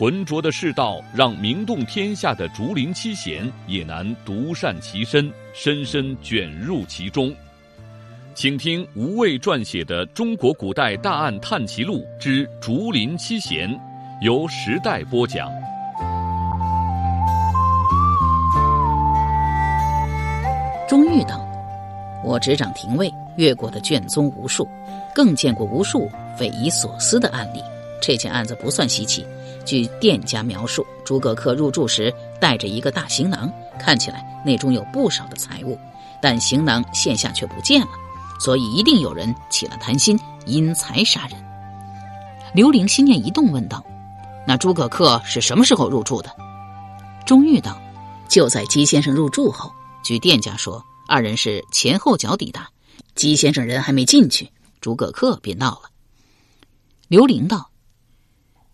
浑浊的世道，让名动天下的竹林七贤也难独善其身，深深卷入其中。请听吴畏撰写的《中国古代大案探奇录之竹林七贤》，由时代播讲。钟玉道：“我执掌廷尉，越过的卷宗无数，更见过无数匪夷所思的案例。这件案子不算稀奇。”据店家描述，诸葛恪入住时带着一个大行囊，看起来内中有不少的财物，但行囊现下却不见了，所以一定有人起了贪心，因财杀人。刘玲心念一动，问道：“那诸葛恪是什么时候入住的？”钟玉道：“就在姬先生入住后。据店家说，二人是前后脚抵达，姬先生人还没进去，诸葛恪便到了。”刘玲道。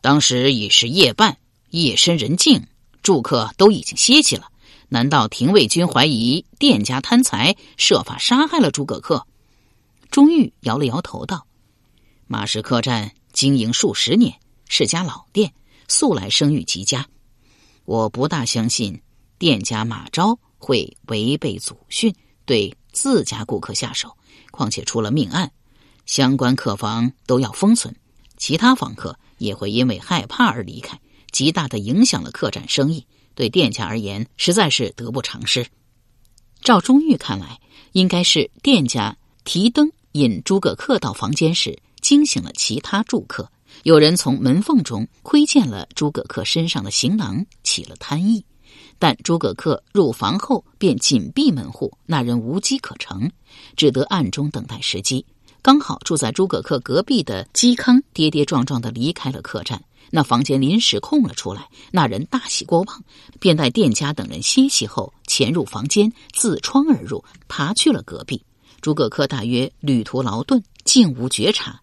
当时已是夜半，夜深人静，住客都已经歇息了。难道廷尉军怀疑店家贪财，设法杀害了诸葛恪？钟玉摇了摇头道：“马氏客栈经营数十年，是家老店，素来声誉极佳。我不大相信店家马昭会违背祖训，对自家顾客下手。况且出了命案，相关客房都要封存，其他房客。”也会因为害怕而离开，极大的影响了客栈生意。对店家而言，实在是得不偿失。赵忠玉看来，应该是店家提灯引诸葛恪到房间时，惊醒了其他住客。有人从门缝中窥见了诸葛恪身上的行囊，起了贪意。但诸葛恪入房后便紧闭门户，那人无机可乘，只得暗中等待时机。刚好住在诸葛恪隔壁的嵇康跌跌撞撞的离开了客栈，那房间临时空了出来。那人大喜过望，便带店家等人歇息后，潜入房间，自窗而入，爬去了隔壁。诸葛恪大约旅途劳顿，竟无觉察，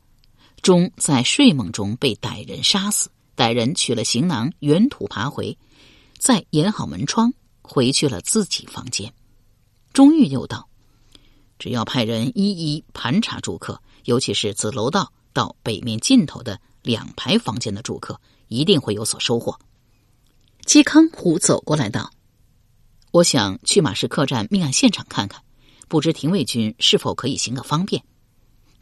终在睡梦中被歹人杀死。歹人取了行囊，原土爬回，再掩好门窗，回去了自己房间。钟玉又道。只要派人一一盘查住客，尤其是自楼道到北面尽头的两排房间的住客，一定会有所收获。嵇康虎走过来道：“我想去马氏客栈命案现场看看，不知廷尉军是否可以行个方便？”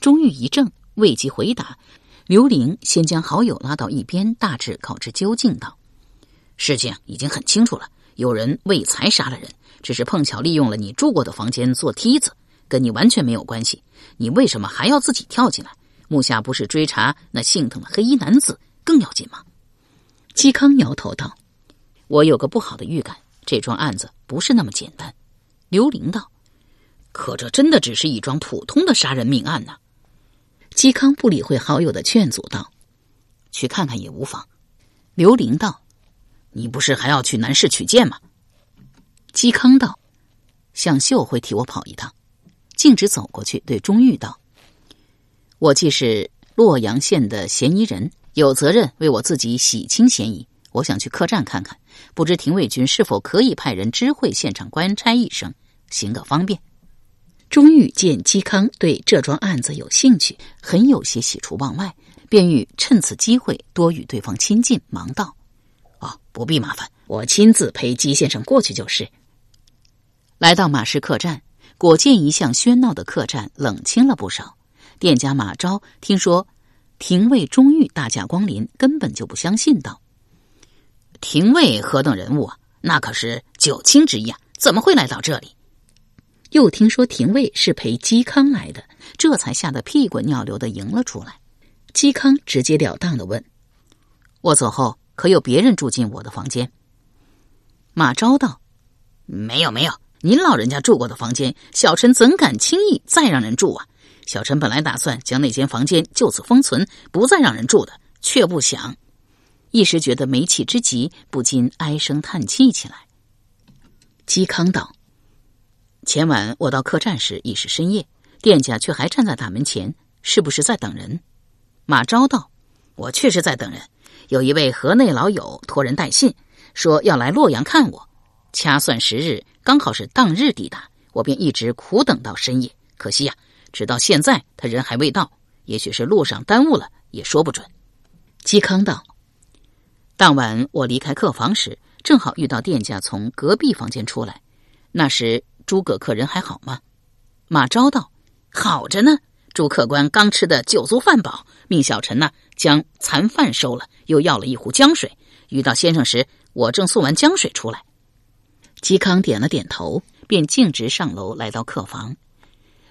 钟玉一怔，未及回答。刘玲先将好友拉到一边，大致告知究竟道：“事情已经很清楚了，有人为财杀了人，只是碰巧利用了你住过的房间做梯子。”跟你完全没有关系，你为什么还要自己跳进来？木下不是追查那姓藤的黑衣男子更要紧吗？嵇康摇头道：“我有个不好的预感，这桩案子不是那么简单。”刘玲道：“可这真的只是一桩普通的杀人命案呢？”嵇康不理会好友的劝阻道：“去看看也无妨。”刘玲道：“你不是还要去南市取剑吗？”嵇康道：“向秀会替我跑一趟。”径直走过去，对钟玉道：“我既是洛阳县的嫌疑人，有责任为我自己洗清嫌疑。我想去客栈看看，不知廷尉军是否可以派人知会现场官差一声，行个方便。”钟玉见嵇康对这桩案子有兴趣，很有些喜出望外，便欲趁此机会多与对方亲近，忙道：“哦，不必麻烦，我亲自陪姬先生过去就是。”来到马氏客栈。果见一向喧闹的客栈冷清了不少。店家马昭听说廷尉钟玉大驾光临，根本就不相信，道：“廷尉何等人物啊？那可是九卿之一啊，怎么会来到这里？”又听说廷尉是陪嵇康来的，这才吓得屁滚尿流的迎了出来。嵇康直截了当的问：“我走后可有别人住进我的房间？”马昭道：“没有，没有。”您老人家住过的房间，小陈怎敢轻易再让人住啊？小陈本来打算将那间房间就此封存，不再让人住的，却不想，一时觉得没气之极，不禁唉声叹气起来。嵇康道：“前晚我到客栈时已是深夜，店家却还站在大门前，是不是在等人？”马昭道：“我确实在等人，有一位河内老友托人带信，说要来洛阳看我。掐算时日，刚好是当日抵达，我便一直苦等到深夜。可惜呀，直到现在他人还未到，也许是路上耽误了，也说不准。”嵇康道：“当晚我离开客房时，正好遇到店家从隔壁房间出来。那时诸葛客人还好吗？”马昭道：“好着呢。朱客官刚吃的酒足饭饱，命小陈呢将残饭收了，又要了一壶江水。遇到先生时，我正送完江水出来。”嵇康点了点头，便径直上楼来到客房。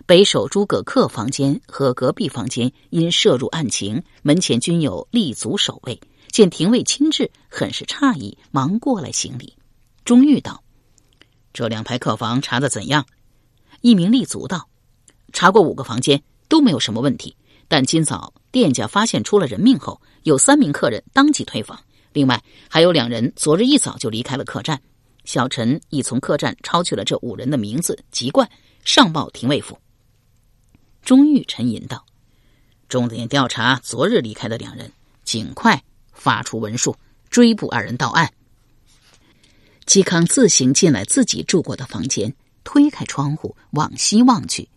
北首诸葛恪房间和隔壁房间因涉入案情，门前均有立足守卫。见廷尉亲至，很是诧异，忙过来行礼。钟玉道：“这两排客房查的怎样？”一名立足道：“查过五个房间，都没有什么问题。但今早店家发现出了人命后，有三名客人当即退房，另外还有两人昨日一早就离开了客栈。小陈已从客栈抄取了这五人的名字籍贯，上报廷尉府。”钟玉沉吟道：“重点调查昨日离开的两人，尽快发出文书追捕二人到案。”嵇康自行进来自己住过的房间，推开窗户往西望去，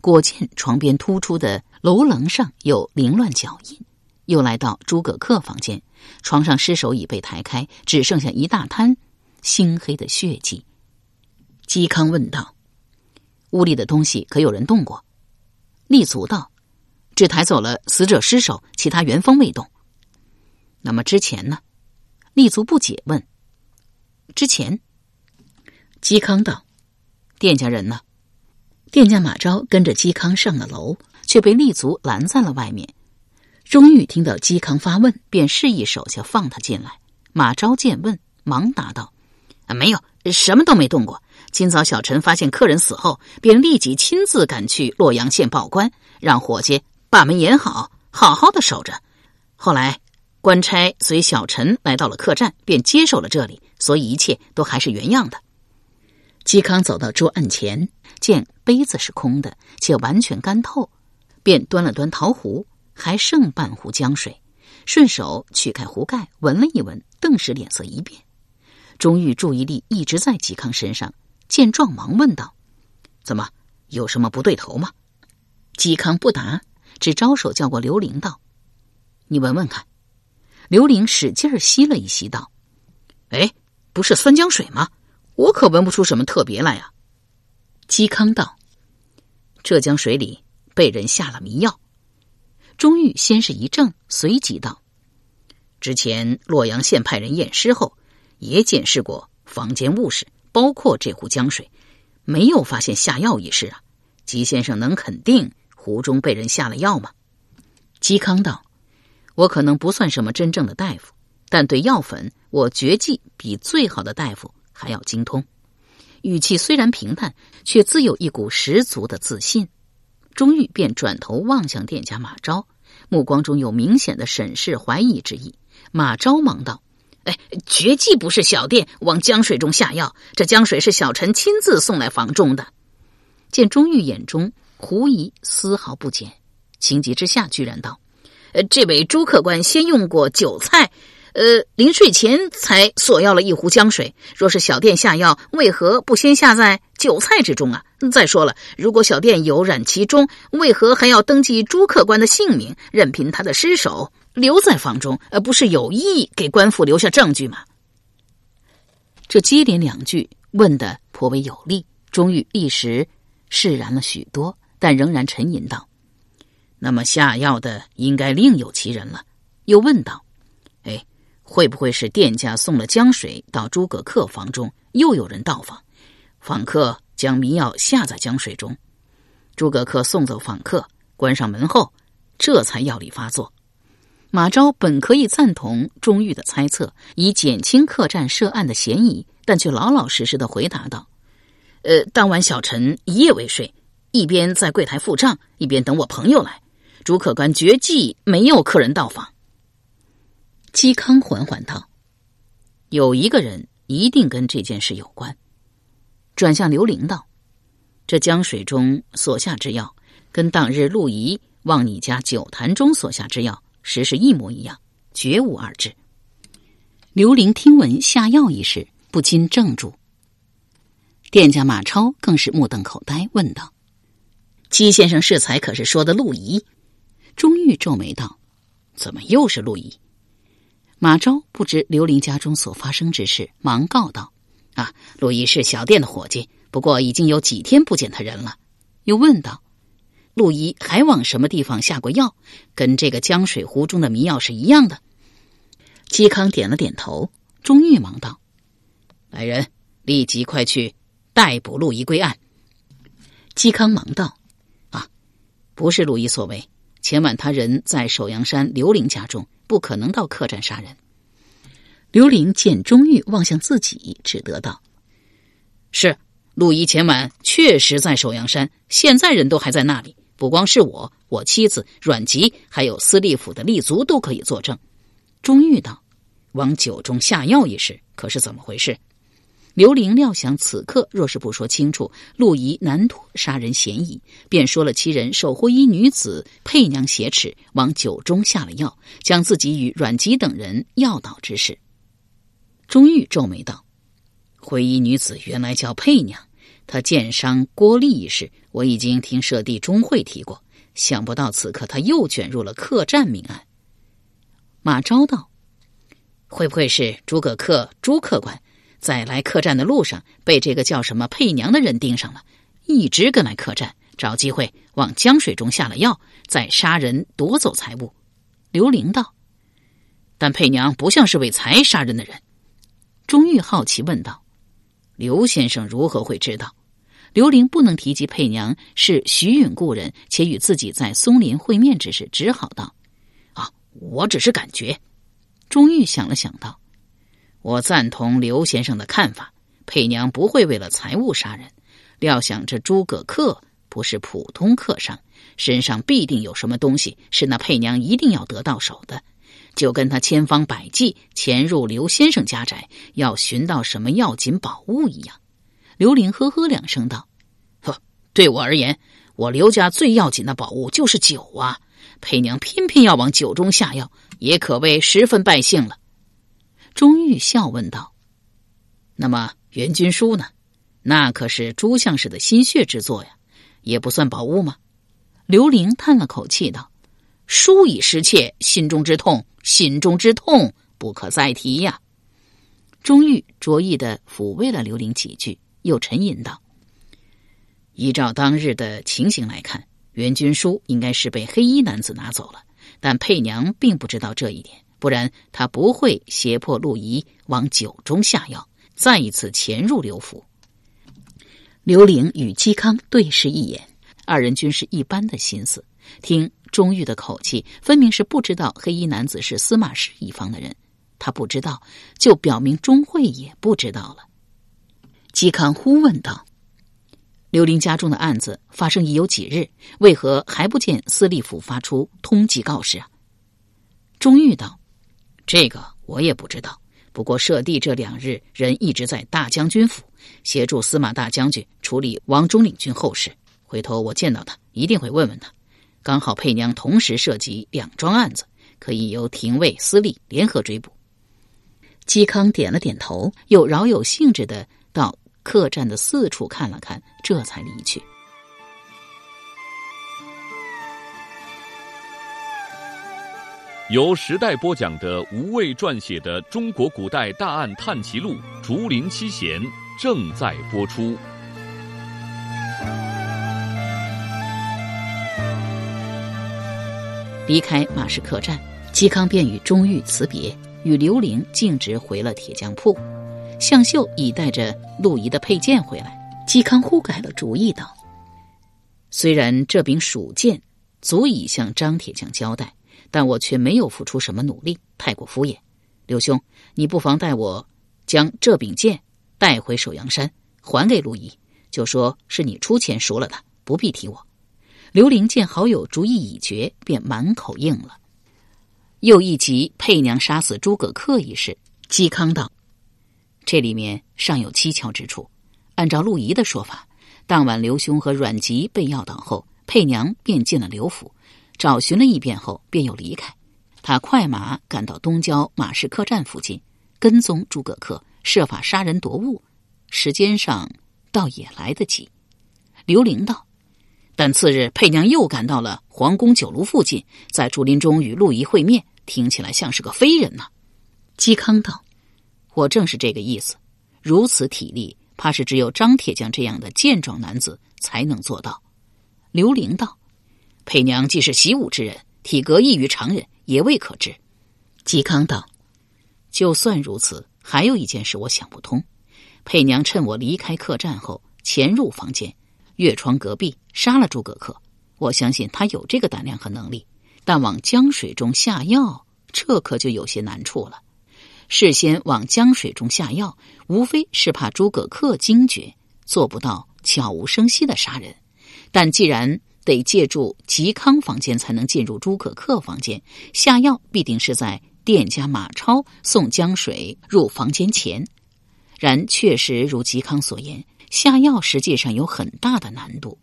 果见床边突出的楼棱上有凌乱脚印。又来到诸葛恪房间，床上尸首已被抬开，只剩下一大滩猩黑的血迹。嵇康问道：“屋里的东西可有人动过？”立足道：“只抬走了死者尸首，其他原封未动。那么之前呢？”立足不解问：“之前？”嵇康道：“店家人呢？”店家马昭跟着嵇康上了楼，却被立足拦在了外面。钟玉听到嵇康发问，便示意手下放他进来。马昭见问，忙答道：“，啊没有，什么都没动过。”今早小陈发现客人死后，便立即亲自赶去洛阳县报官，让伙计把门严好，好好的守着。后来官差随小陈来到了客栈，便接手了这里，所以一切都还是原样的。嵇康走到桌案前，见杯子是空的，且完全干透，便端了端陶壶，还剩半壶江水，顺手取开壶盖，闻了一闻，顿时脸色一变。钟玉注意力一直在嵇康身上。见状，忙问道：“怎么有什么不对头吗？”嵇康不答，只招手叫过刘玲道：“你闻闻看。”刘玲使劲儿吸了一吸，道：“哎，不是酸浆水吗？我可闻不出什么特别来呀。”嵇康道：“这江水里被人下了迷药。”钟玉先是一怔，随即道：“之前洛阳县派人验尸后，也检视过房间物事。”包括这壶江水，没有发现下药一事啊！吉先生能肯定壶中被人下了药吗？嵇康道：“我可能不算什么真正的大夫，但对药粉，我绝技比最好的大夫还要精通。”语气虽然平淡，却自有一股十足的自信。钟玉便转头望向店家马昭，目光中有明显的审视、怀疑之意。马昭忙道。哎，绝技不是小店往江水中下药，这江水是小陈亲自送来房中的。见钟玉眼中狐疑丝毫不减，情急之下居然道：“呃，这位朱客官先用过酒菜，呃，临睡前才索要了一壶江水。若是小店下药，为何不先下在酒菜之中啊？再说了，如果小店有染其中，为何还要登记朱客官的姓名，任凭他的尸首？”留在房中，而不是有意给官府留下证据吗？这接连两句问的颇为有力，钟玉一时释然了许多，但仍然沉吟道：“那么下药的应该另有其人了。”又问道：“哎，会不会是店家送了江水到诸葛恪房中，又有人到访，访客将迷药下在江水中，诸葛恪送走访客，关上门后，这才药力发作？”马昭本可以赞同钟玉的猜测，以减轻客栈涉案的嫌疑，但却老老实实的回答道：“呃，当晚小陈一夜未睡，一边在柜台付账，一边等我朋友来。朱客官绝技没有客人到访。”嵇康缓缓道：“有一个人一定跟这件事有关。”转向刘玲道：“这江水中所下之药，跟当日陆仪往你家酒坛中所下之药，实是一模一样，绝无二致。刘玲听闻下药一事，不禁怔住。店家马超更是目瞪口呆，问道：“姬先生适才可是说的陆仪？”钟玉皱眉道：“怎么又是陆仪？”马超不知刘玲家中所发生之事，忙告道：“啊，陆仪是小店的伙计。”不过已经有几天不见他人了，又问道：“陆仪还往什么地方下过药？跟这个江水湖中的迷药是一样的？”嵇康点了点头。钟玉忙道：“来人，立即快去逮捕陆仪归案。”嵇康忙道：“啊，不是陆仪所为。前晚他人在首阳山刘玲家中，不可能到客栈杀人。”刘玲见钟玉望向自己，只得道：“是。”陆仪前晚确实在首阳山，现在人都还在那里。不光是我，我妻子阮籍，还有司隶府的立足都可以作证。钟玉道：“往酒中下药一事，可是怎么回事？”刘玲料想此刻若是不说清楚，陆仪难脱杀人嫌疑，便说了其人受灰衣女子佩娘挟持，往酒中下了药，将自己与阮籍等人药倒之事。钟玉皱眉道。灰衣女子原来叫佩娘，他剑伤郭丽一事，我已经听舍弟钟会提过。想不到此刻他又卷入了客栈命案。马昭道：“会不会是诸葛恪朱客官在来客栈的路上被这个叫什么佩娘的人盯上了，一直跟来客栈，找机会往江水中下了药，再杀人夺走财物？”刘玲道：“但佩娘不像是为财杀人的人。”钟玉好奇问道。刘先生如何会知道？刘玲不能提及佩娘是徐允故人，且与自己在松林会面之事，只好道：“啊，我只是感觉。”钟玉想了想道：“我赞同刘先生的看法，佩娘不会为了财物杀人。料想这诸葛恪不是普通客商，身上必定有什么东西是那佩娘一定要得到手的。”就跟他千方百计潜入刘先生家宅，要寻到什么要紧宝物一样。刘玲呵呵两声道：“呵，对我而言，我刘家最要紧的宝物就是酒啊！佩娘偏偏要往酒中下药，也可谓十分败兴了。”钟玉笑问道：“那么袁军书呢？那可是朱相士的心血之作呀，也不算宝物吗？”刘玲叹了口气道：“书已失窃，心中之痛。”心中之痛不可再提呀！钟玉着意的抚慰了刘玲几句，又沉吟道：“依照当日的情形来看，袁军书应该是被黑衣男子拿走了，但佩娘并不知道这一点，不然他不会胁迫陆仪往酒中下药，再一次潜入刘府。”刘玲与嵇康对视一眼，二人均是一般的心思，听。钟玉的口气分明是不知道黑衣男子是司马氏一方的人，他不知道，就表明钟会也不知道了。嵇康忽问道：“刘玲家中的案子发生已有几日，为何还不见司隶府发出通缉告示啊？”钟玉道：“这个我也不知道。不过舍弟这两日人一直在大将军府协助司马大将军处理王中领军后事，回头我见到他一定会问问他。”刚好佩娘同时涉及两桩案子，可以由廷尉、司隶联合追捕。嵇康点了点头，又饶有兴致的到客栈的四处看了看，这才离去。由时代播讲的吴畏撰写的《中国古代大案探奇录·竹林七贤》正在播出。离开马氏客栈，嵇康便与钟玉辞别，与刘玲径直回了铁匠铺。向秀已带着陆仪的佩剑回来，嵇康忽改了主意，道：“虽然这柄蜀剑足以向张铁匠交代，但我却没有付出什么努力，太过敷衍。刘兄，你不妨带我将这柄剑带回首阳山，还给陆仪，就说是你出钱赎了他，不必提我。”刘玲见好友主意已决，便满口应了。又一集佩娘杀死诸葛恪一事，嵇康道：“这里面尚有蹊跷之处。按照陆仪的说法，当晚，刘兄和阮籍被要倒后，佩娘便进了刘府，找寻了一遍后，便又离开。他快马赶到东郊马市客栈附近，跟踪诸葛恪，设法杀人夺物。时间上倒也来得及。刘玲道：“但次日，佩娘又赶到了皇宫酒楼附近，在竹林中与陆仪会面，听起来像是个非人呐。”嵇康道：“我正是这个意思。如此体力。”怕是只有张铁匠这样的健壮男子才能做到。刘伶道：“佩娘既是习武之人，体格异于常人，也未可知。”嵇康道：“就算如此，还有一件事我想不通。佩娘趁我离开客栈后，潜入房间，越窗隔壁，杀了诸葛恪。我相信他有这个胆量和能力，但往江水中下药，这可就有些难处了。”事先往江水中下药，无非是怕诸葛恪惊觉，做不到悄无声息的杀人。但既然得借助嵇康房间才能进入诸葛恪房间，下药必定是在店家马超送江水入房间前。然确实如嵇康所言，下药实际上有很大的难度。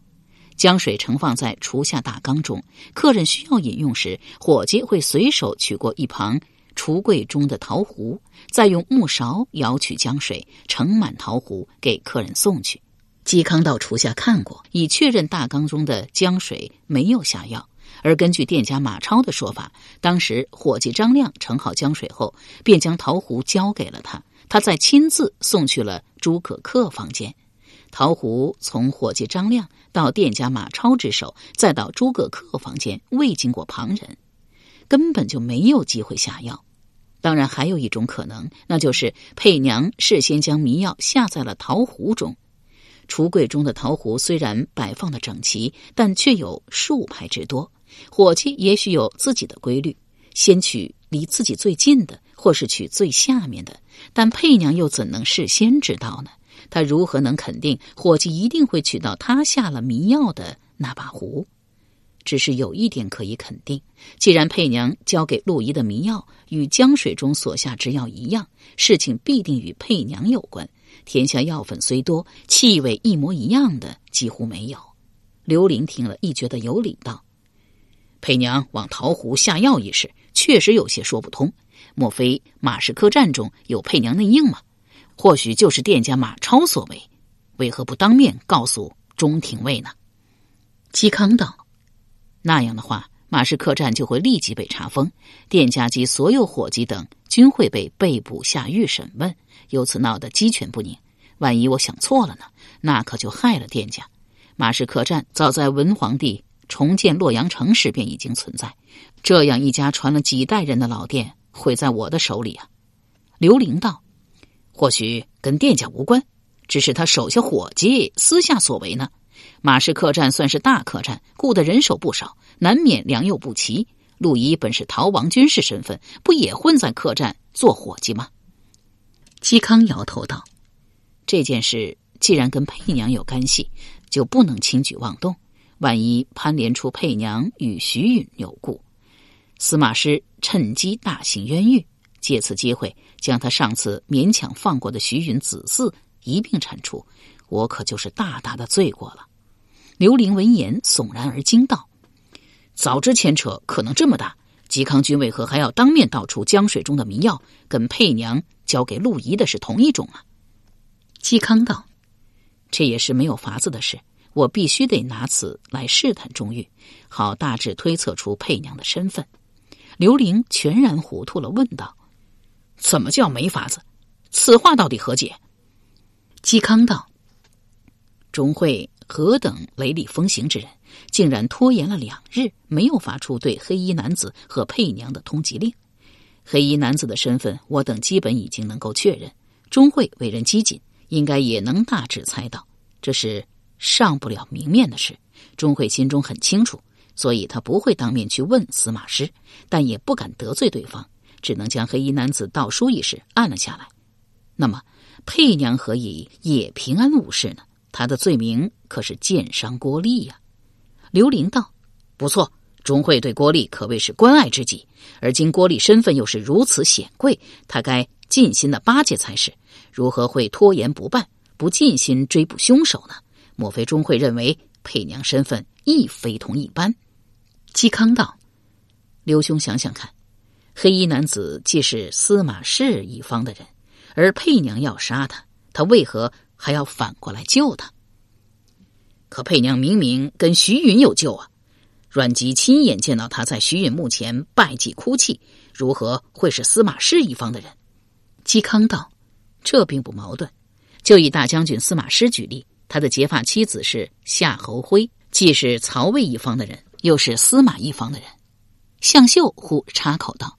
江水盛放在厨下大缸中，客人需要饮用时，伙计会随手取过一旁。橱柜中的陶壶，再用木勺舀取江水，盛满陶壶给客人送去。嵇康到厨下看过，已确认大缸中的江水没有下药。而根据店家马超的说法，当时伙计张亮盛好江水后，便将陶壶交给了他，他再亲自送去了诸葛恪房间。陶壶从伙计张亮到店家马超之手，再到诸葛恪房间，未经过旁人。根本就没有机会下药。当然，还有一种可能，那就是佩娘事先将迷药下在了陶壶中。橱柜中的陶壶虽然摆放的整齐，但却有数排之多。伙计也许有自己的规律，先取离自己最近的，或是取最下面的。但佩娘又怎能事先知道呢？他如何能肯定伙计一定会取到他下了迷药的那把壶？只是有一点可以肯定，既然佩娘交给陆仪的迷药与江水中所下之药一样，事情必定与佩娘有关。天下药粉虽多，气味一模一样的几乎没有。刘玲听了，亦觉得有理，道：“佩娘往桃湖下药一事，确实有些说不通。莫非马氏客栈中有佩娘内应吗？或许就是店家马超所为，为何不当面告诉中廷尉呢？”嵇康道。那样的话，马氏客栈就会立即被查封，店家及所有伙计等均会被被捕下狱审问，由此闹得鸡犬不宁。万一我想错了呢？那可就害了店家。马氏客栈早在文皇帝重建洛阳城时便已经存在，这样一家传了几代人的老店毁在我的手里啊？刘伶道：“或许跟店家无关，只是他手下伙计私下所为呢。”马氏客栈算是大客栈，雇的人手不少，难免良莠不齐。陆仪本是逃亡军士身份，不也混在客栈做伙计吗？嵇康摇头道：“这件事既然跟佩娘有干系，就不能轻举妄动。万一攀连出佩娘与徐允有故，司马师趁机大行冤狱，借此机会将他上次勉强放过的徐允子嗣一并铲除。”我可就是大大的罪过了。刘玲闻言悚然而惊道：“早知牵扯可能这么大，嵇康君为何还要当面道出江水中的迷药跟佩娘交给陆仪的是同一种啊？”嵇康道：“这也是没有法子的事，我必须得拿此来试探钟玉，好大致推测出佩娘的身份。”刘玲全然糊涂了，问道：“怎么叫没法子？此话到底何解？”嵇康道。钟会何等雷厉风行之人，竟然拖延了两日，没有发出对黑衣男子和佩娘的通缉令。黑衣男子的身份，我等基本已经能够确认。钟会为人机警，应该也能大致猜到，这是上不了明面的事。钟会心中很清楚，所以他不会当面去问司马师，但也不敢得罪对方，只能将黑衣男子盗书一事按了下来。那么，佩娘何以也平安无事呢？他的罪名可是剑伤郭丽呀！刘伶道：“不错，钟会对郭丽可谓是关爱之极。而今郭丽身份又是如此显贵，他该尽心的巴结才是。如何会拖延不办，不尽心追捕凶手呢？莫非钟会认为佩娘身份亦非同一般？嵇康道：“刘兄想想看，黑衣男子既是司马氏一方的人，而佩娘要杀他，他为何还要反过来救他？可佩娘明明跟徐允有救啊！阮籍亲眼见到他在徐允墓前拜祭哭泣，如何会是司马氏一方的人？”嵇康道：“这并不矛盾。就以大将军司马师举例，他的结发妻子是夏侯徽，既是曹魏一方的人。”又是司马一方的人，向秀忽插口道：“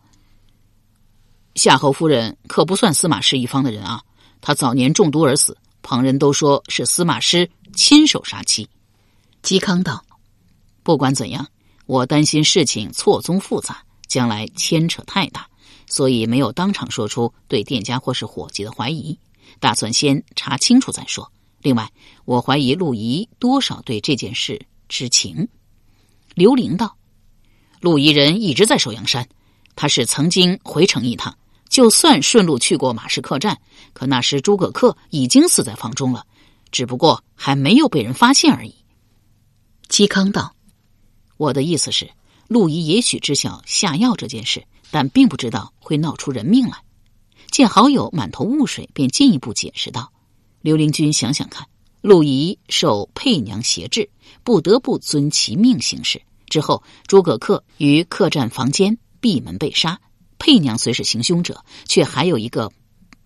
夏侯夫人可不算司马氏一方的人啊！她早年中毒而死，旁人都说是司马师亲手杀妻。”嵇康道：“不管怎样，我担心事情错综复杂，将来牵扯太大，所以没有当场说出对店家或是伙计的怀疑，打算先查清楚再说。另外，我怀疑陆仪多少对这件事知情。”刘玲道：“陆仪人一直在寿阳山，他是曾经回城一趟，就算顺路去过马氏客栈，可那时诸葛恪已经死在房中了，只不过还没有被人发现而已。”嵇康道：“我的意思是，陆仪也许知晓下药这件事，但并不知道会闹出人命来。”见好友满头雾水，便进一步解释道：“刘灵君想想看。”陆仪受佩娘挟制，不得不遵其命行事。之后，诸葛恪于客栈房间闭门被杀。佩娘虽是行凶者，却还有一个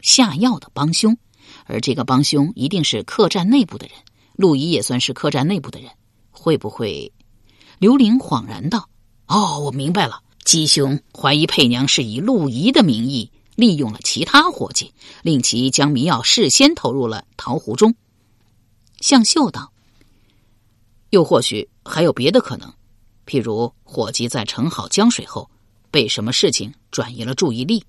下药的帮凶，而这个帮凶一定是客栈内部的人。陆仪也算是客栈内部的人，会不会？刘玲恍然道：“哦，我明白了。姬兄怀疑佩娘是以陆仪的名义利用了其他伙计，令其将迷药事先投入了桃壶中。”向秀道：“又或许还有别的可能，譬如伙计在盛好江水后，被什么事情转移了注意力，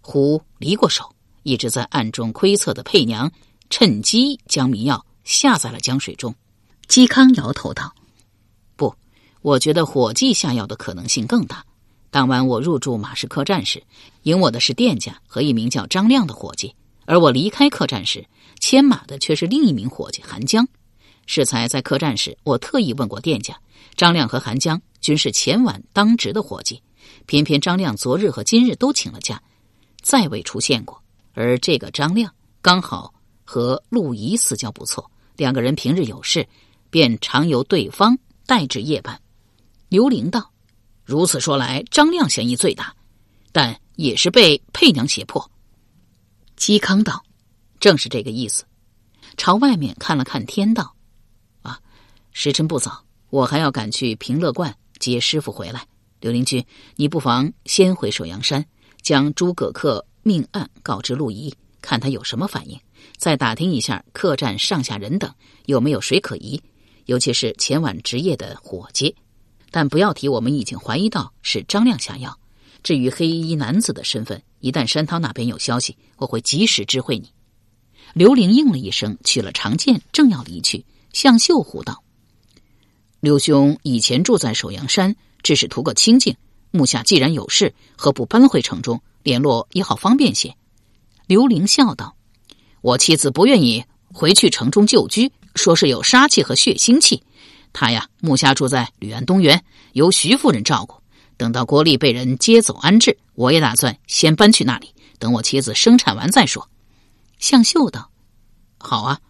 胡离过手，一直在暗中窥测的佩娘，趁机将迷药下在了江水中。”嵇康摇头道：“不，我觉得伙计下药的可能性更大。当晚我入住马氏客栈时，迎我的是店家和一名叫张亮的伙计，而我离开客栈时。”牵马的却是另一名伙计韩江。适才在客栈时，我特意问过店家，张亮和韩江均是前晚当值的伙计，偏偏张亮昨日和今日都请了假，再未出现过。而这个张亮刚好和陆仪私交不错，两个人平日有事，便常由对方代至夜班。刘玲道：“如此说来，张亮嫌疑最大，但也是被佩娘胁迫。”嵇康道。正是这个意思。朝外面看了看天道，啊，时辰不早，我还要赶去平乐观接师傅回来。刘灵君，你不妨先回首阳山，将诸葛恪命案告知陆仪，看他有什么反应。再打听一下客栈上下人等有没有谁可疑，尤其是前晚值夜的伙计。但不要提我们已经怀疑到是张亮下药。至于黑衣男子的身份，一旦山涛那边有消息，我会及时知会你。刘玲应了一声，取了长剑，正要离去。向秀虎道：“刘兄以前住在首阳山，只是图个清静。目下既然有事，何不搬回城中联络，也好方便些。”刘玲笑道：“我妻子不愿意回去城中旧居，说是有杀气和血腥气。她呀，目下住在吕安东园，由徐夫人照顾。等到郭丽被人接走安置，我也打算先搬去那里，等我妻子生产完再说。”向秀道：“好啊，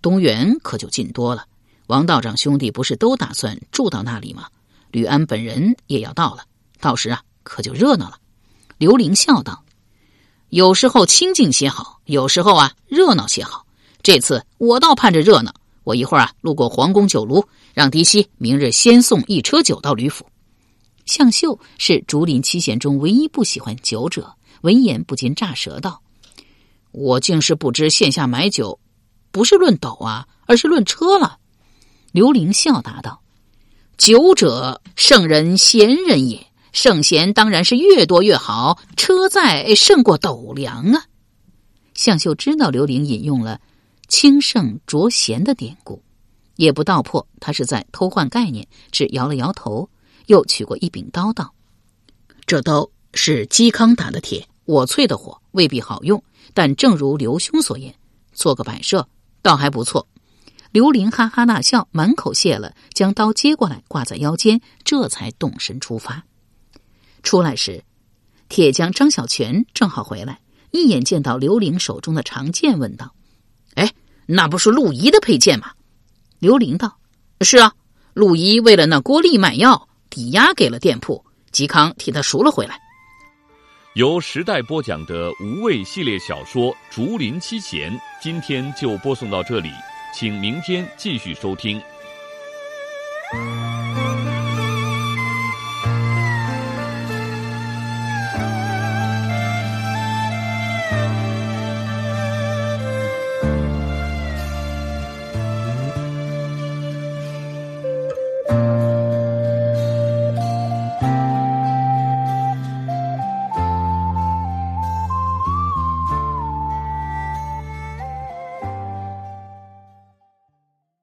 东园可就近多了。王道长兄弟不是都打算住到那里吗？吕安本人也要到了，到时啊，可就热闹了。”刘玲笑道：“有时候清静些好，有时候啊，热闹些好。这次我倒盼着热闹。我一会儿啊，路过皇宫酒炉，让狄希明日先送一车酒到吕府。”向秀是竹林七贤中唯一不喜欢酒者，闻言不禁炸舌道。我竟是不知线下买酒，不是论斗啊，而是论车了。刘玲笑答道：“久者圣人贤人也，圣贤当然是越多越好。车载胜过斗量啊。”向秀知道刘玲引用了“轻胜浊贤”的典故，也不道破他是在偷换概念，只摇了摇头，又取过一柄刀道：“这刀是嵇康打的铁，我淬的火，未必好用。”但正如刘兄所言，做个摆设倒还不错。刘玲哈哈大笑，满口谢了，将刀接过来挂在腰间，这才动身出发。出来时，铁匠张小泉正好回来，一眼见到刘玲手中的长剑，问道：“哎，那不是陆仪的佩剑吗？”刘玲道：“是啊，陆仪为了那郭丽买药，抵押给了店铺，嵇康替他赎了回来。”由时代播讲的无畏系列小说《竹林七贤》，今天就播送到这里，请明天继续收听。